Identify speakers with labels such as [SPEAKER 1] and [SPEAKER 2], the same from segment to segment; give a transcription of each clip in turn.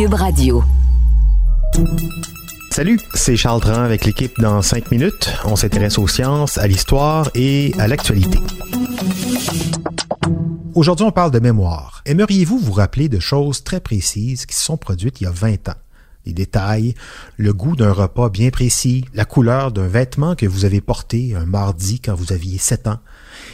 [SPEAKER 1] Cube Radio.
[SPEAKER 2] Salut, c'est Charles Dran avec l'équipe dans 5 minutes. On s'intéresse aux sciences, à l'histoire et à l'actualité. Aujourd'hui, on parle de mémoire. Aimeriez-vous vous rappeler de choses très précises qui se sont produites il y a 20 ans? Les détails, le goût d'un repas bien précis, la couleur d'un vêtement que vous avez porté un mardi quand vous aviez 7 ans?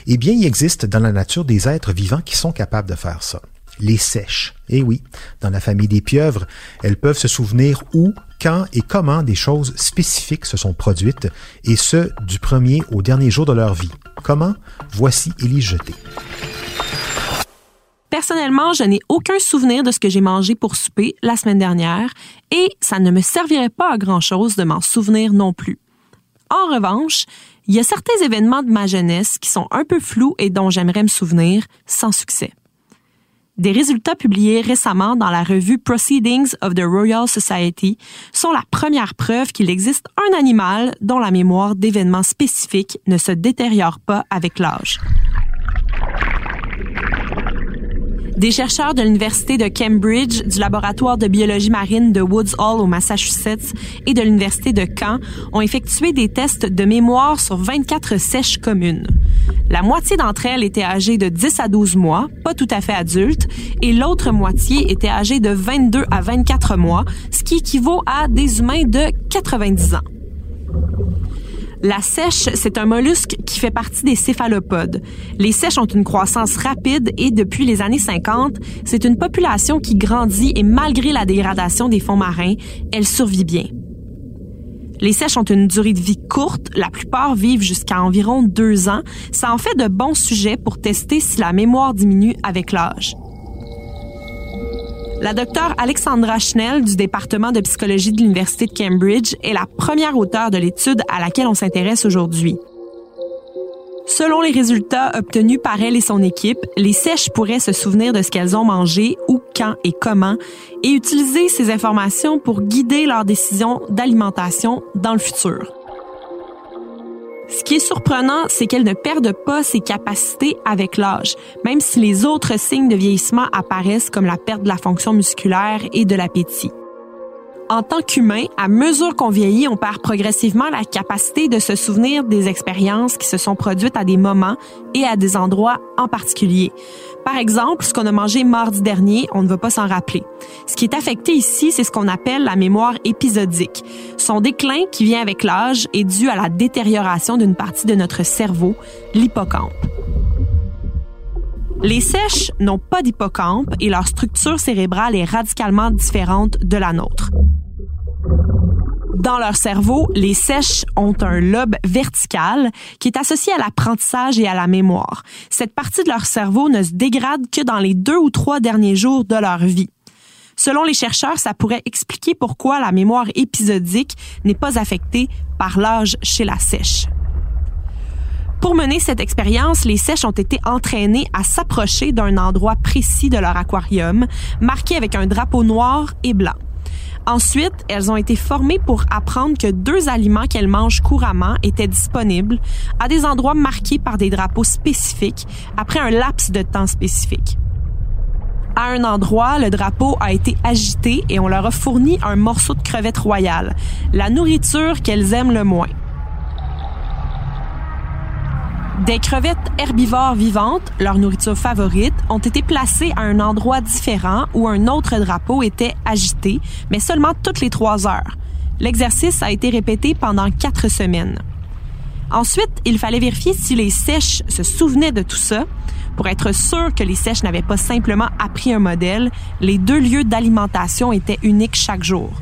[SPEAKER 2] Eh bien, il existe dans la nature des êtres vivants qui sont capables de faire ça les sèches. Et eh oui, dans la famille des pieuvres, elles peuvent se souvenir où, quand et comment des choses spécifiques se sont produites, et ce, du premier au dernier jour de leur vie. Comment? Voici Élise Jeté.
[SPEAKER 3] Personnellement, je n'ai aucun souvenir de ce que j'ai mangé pour souper la semaine dernière et ça ne me servirait pas à grand-chose de m'en souvenir non plus. En revanche, il y a certains événements de ma jeunesse qui sont un peu flous et dont j'aimerais me souvenir sans succès. Des résultats publiés récemment dans la revue Proceedings of the Royal Society sont la première preuve qu'il existe un animal dont la mémoire d'événements spécifiques ne se détériore pas avec l'âge. Des chercheurs de l'Université de Cambridge, du laboratoire de biologie marine de Woods Hall au Massachusetts et de l'Université de Caen ont effectué des tests de mémoire sur 24 sèches communes. La moitié d'entre elles étaient âgées de 10 à 12 mois, pas tout à fait adultes, et l'autre moitié était âgée de 22 à 24 mois, ce qui équivaut à des humains de 90 ans. La sèche, c'est un mollusque qui fait partie des céphalopodes. Les sèches ont une croissance rapide et depuis les années 50, c'est une population qui grandit et malgré la dégradation des fonds marins, elle survit bien. Les sèches ont une durée de vie courte, la plupart vivent jusqu'à environ deux ans. Ça en fait de bons sujets pour tester si la mémoire diminue avec l'âge. La docteure Alexandra Schnell du département de psychologie de l'Université de Cambridge est la première auteure de l'étude à laquelle on s'intéresse aujourd'hui. Selon les résultats obtenus par elle et son équipe, les sèches pourraient se souvenir de ce qu'elles ont mangé, où, quand et comment, et utiliser ces informations pour guider leurs décisions d'alimentation dans le futur. Ce qui est surprenant, c'est qu'elle ne perdent pas ses capacités avec l'âge, même si les autres signes de vieillissement apparaissent comme la perte de la fonction musculaire et de l'appétit. En tant qu'humain, à mesure qu'on vieillit, on perd progressivement la capacité de se souvenir des expériences qui se sont produites à des moments et à des endroits en particulier. Par exemple, ce qu'on a mangé mardi dernier, on ne va pas s'en rappeler. Ce qui est affecté ici, c'est ce qu'on appelle la mémoire épisodique. Son déclin, qui vient avec l'âge, est dû à la détérioration d'une partie de notre cerveau, l'hippocampe. Les sèches n'ont pas d'hippocampe et leur structure cérébrale est radicalement différente de la nôtre. Dans leur cerveau, les sèches ont un lobe vertical qui est associé à l'apprentissage et à la mémoire. Cette partie de leur cerveau ne se dégrade que dans les deux ou trois derniers jours de leur vie. Selon les chercheurs, ça pourrait expliquer pourquoi la mémoire épisodique n'est pas affectée par l'âge chez la sèche. Pour mener cette expérience, les sèches ont été entraînées à s'approcher d'un endroit précis de leur aquarium, marqué avec un drapeau noir et blanc. Ensuite, elles ont été formées pour apprendre que deux aliments qu'elles mangent couramment étaient disponibles à des endroits marqués par des drapeaux spécifiques après un laps de temps spécifique. À un endroit, le drapeau a été agité et on leur a fourni un morceau de crevette royale, la nourriture qu'elles aiment le moins. Des crevettes herbivores vivantes, leur nourriture favorite, ont été placées à un endroit différent où un autre drapeau était agité, mais seulement toutes les trois heures. L'exercice a été répété pendant quatre semaines. Ensuite, il fallait vérifier si les sèches se souvenaient de tout ça. Pour être sûr que les sèches n'avaient pas simplement appris un modèle, les deux lieux d'alimentation étaient uniques chaque jour.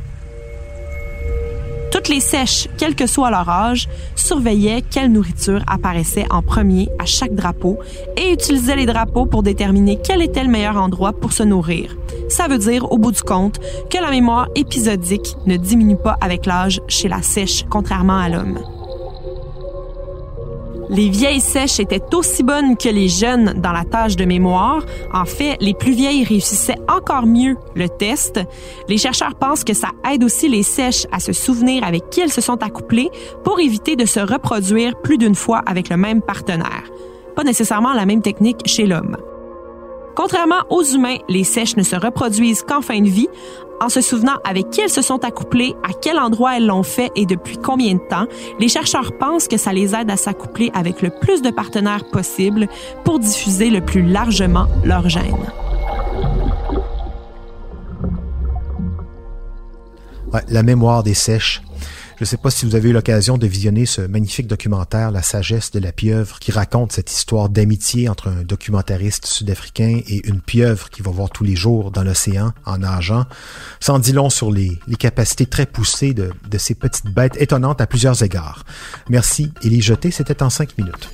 [SPEAKER 3] Toutes les sèches, quel que soit leur âge, surveillaient quelle nourriture apparaissait en premier à chaque drapeau et utilisaient les drapeaux pour déterminer quel était le meilleur endroit pour se nourrir. ça veut dire, au bout du compte, que la mémoire épisodique ne diminue pas avec l'âge chez la sèche, contrairement à l'homme. Les vieilles sèches étaient aussi bonnes que les jeunes dans la tâche de mémoire. En fait, les plus vieilles réussissaient encore mieux le test. Les chercheurs pensent que ça aide aussi les sèches à se souvenir avec qui elles se sont accouplées pour éviter de se reproduire plus d'une fois avec le même partenaire. Pas nécessairement la même technique chez l'homme. Contrairement aux humains, les sèches ne se reproduisent qu'en fin de vie, en se souvenant avec qui elles se sont accouplées, à quel endroit elles l'ont fait et depuis combien de temps. Les chercheurs pensent que ça les aide à s'accoupler avec le plus de partenaires possible pour diffuser le plus largement leur gène.
[SPEAKER 2] la mémoire des sèches je ne sais pas si vous avez eu l'occasion de visionner ce magnifique documentaire La sagesse de la pieuvre qui raconte cette histoire d'amitié entre un documentariste sud-africain et une pieuvre qui va voir tous les jours dans l'océan en nageant. Sans dit long sur les, les capacités très poussées de, de ces petites bêtes étonnantes à plusieurs égards. Merci, Élie Jeté, c'était en cinq minutes.